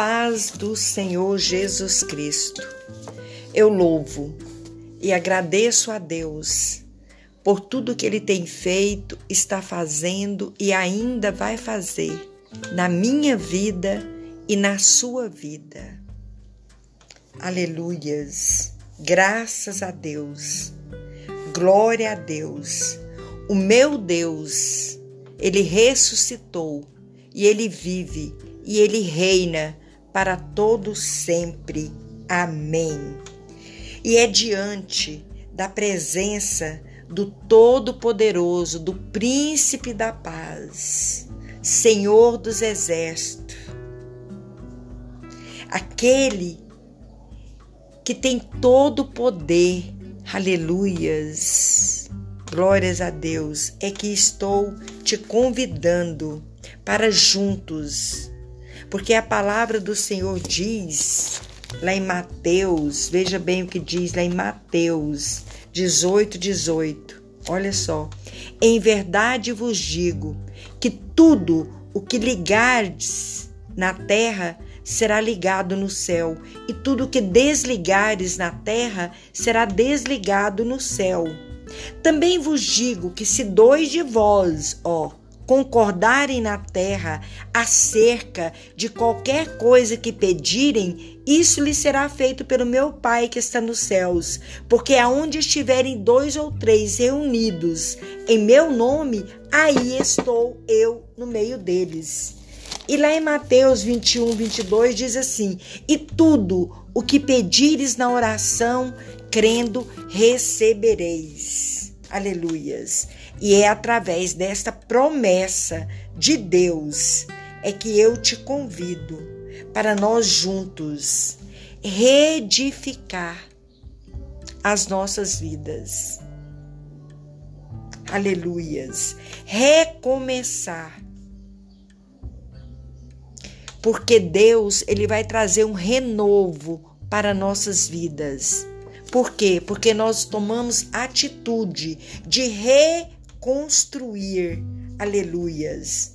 paz do Senhor Jesus Cristo. Eu louvo e agradeço a Deus por tudo que Ele tem feito, está fazendo e ainda vai fazer na minha vida e na sua vida. Aleluias! Graças a Deus! Glória a Deus! O meu Deus, Ele ressuscitou e Ele vive e Ele reina para todo sempre. Amém. E é diante da presença do Todo-Poderoso, do Príncipe da Paz, Senhor dos Exércitos, aquele que tem todo o poder, aleluias, glórias a Deus, é que estou te convidando para juntos porque a palavra do Senhor diz lá em Mateus, veja bem o que diz lá em Mateus 18, 18. Olha só. Em verdade vos digo que tudo o que ligardes na terra será ligado no céu, e tudo o que desligares na terra será desligado no céu. Também vos digo que se dois de vós, ó, concordarem na terra acerca de qualquer coisa que pedirem, isso lhe será feito pelo meu Pai que está nos céus. Porque aonde estiverem dois ou três reunidos em meu nome, aí estou eu no meio deles. E lá em Mateus 21, 22 diz assim: E tudo o que pedires na oração, crendo, recebereis. Aleluias. E é através desta promessa de Deus é que eu te convido para nós juntos reedificar as nossas vidas. Aleluias. Recomeçar. Porque Deus, ele vai trazer um renovo para nossas vidas. Por quê? Porque nós tomamos atitude de recomeçar construir. Aleluias.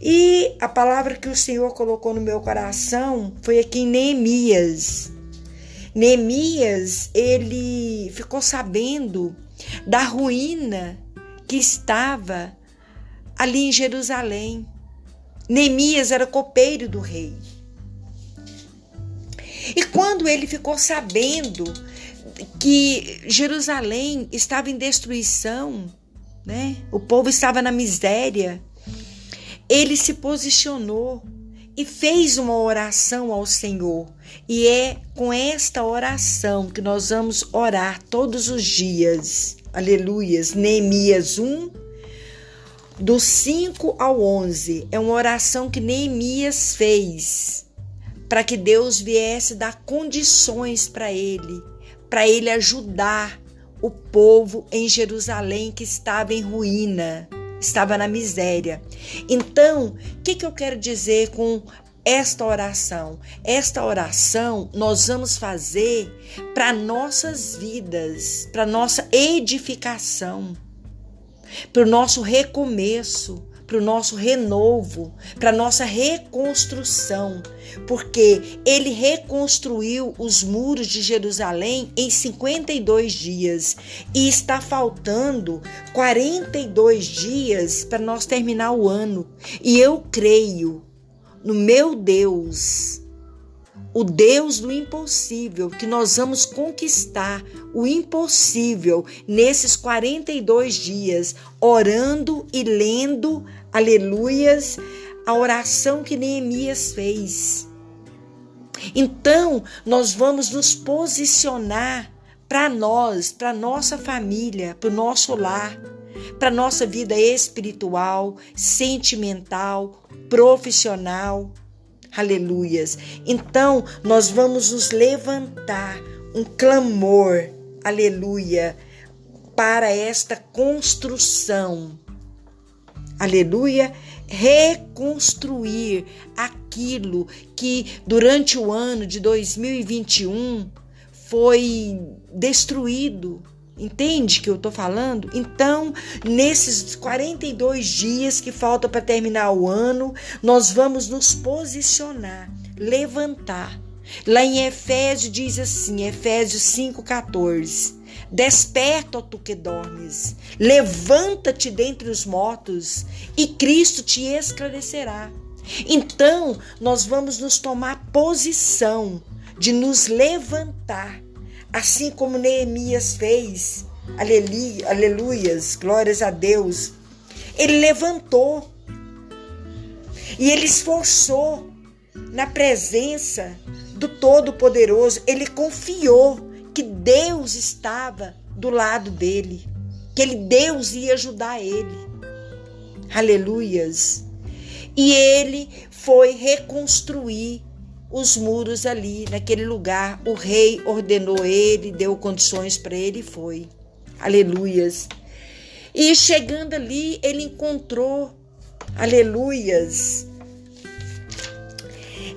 E a palavra que o Senhor colocou no meu coração foi aqui em Neemias. Neemias, ele ficou sabendo da ruína que estava ali em Jerusalém. Neemias era copeiro do rei. E quando ele ficou sabendo que Jerusalém estava em destruição, né? O povo estava na miséria. Ele se posicionou e fez uma oração ao Senhor. E é com esta oração que nós vamos orar todos os dias. Aleluias. Neemias 1, do 5 ao 11. É uma oração que Neemias fez para que Deus viesse dar condições para ele, para ele ajudar o povo em Jerusalém que estava em ruína, estava na miséria. Então, o que, que eu quero dizer com esta oração? Esta oração nós vamos fazer para nossas vidas, para nossa edificação, para o nosso recomeço, para o nosso renovo, para nossa reconstrução, porque ele reconstruiu os muros de Jerusalém em 52 dias e está faltando 42 dias para nós terminar o ano. E eu creio no meu Deus o Deus do impossível, que nós vamos conquistar o impossível nesses 42 dias, orando e lendo, aleluias, a oração que Neemias fez. Então, nós vamos nos posicionar para nós, para nossa família, para o nosso lar, para nossa vida espiritual, sentimental, profissional Aleluias. Então, nós vamos nos levantar um clamor, aleluia, para esta construção. Aleluia, reconstruir aquilo que durante o ano de 2021 foi destruído, Entende que eu tô falando? Então, nesses 42 dias que faltam para terminar o ano, nós vamos nos posicionar, levantar. Lá em Efésios diz assim, Efésios 5:14. Desperta, ó tu que dormes, levanta-te dentre os mortos, e Cristo te esclarecerá. Então, nós vamos nos tomar posição de nos levantar assim como Neemias fez. Aleluia, aleluias, glórias a Deus. Ele levantou e ele esforçou na presença do Todo-Poderoso. Ele confiou que Deus estava do lado dele, que ele Deus ia ajudar ele. Aleluias. E ele foi reconstruir os muros ali, naquele lugar. O rei ordenou ele, deu condições para ele e foi. Aleluias. E chegando ali, ele encontrou, aleluias,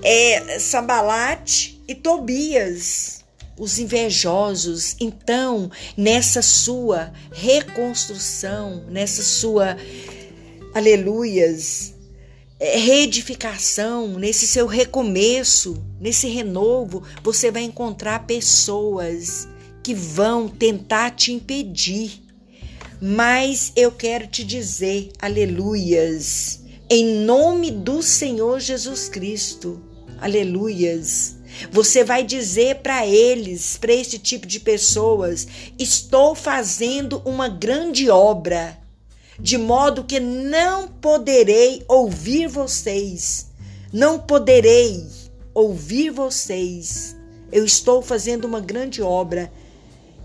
é, Sambalate e Tobias, os invejosos. Então, nessa sua reconstrução, nessa sua, aleluias, reedificação, nesse seu recomeço, nesse renovo, você vai encontrar pessoas que vão tentar te impedir. Mas eu quero te dizer, aleluias, em nome do Senhor Jesus Cristo, aleluias. Você vai dizer para eles, para esse tipo de pessoas: estou fazendo uma grande obra de modo que não poderei ouvir vocês. Não poderei ouvir vocês. Eu estou fazendo uma grande obra.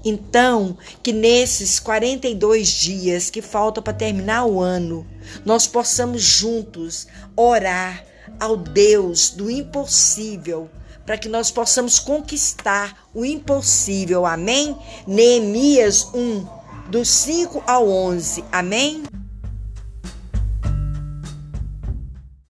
Então, que nesses 42 dias que faltam para terminar o ano, nós possamos juntos orar ao Deus do impossível, para que nós possamos conquistar o impossível. Amém? Neemias 1 do 5 ao 11. Amém?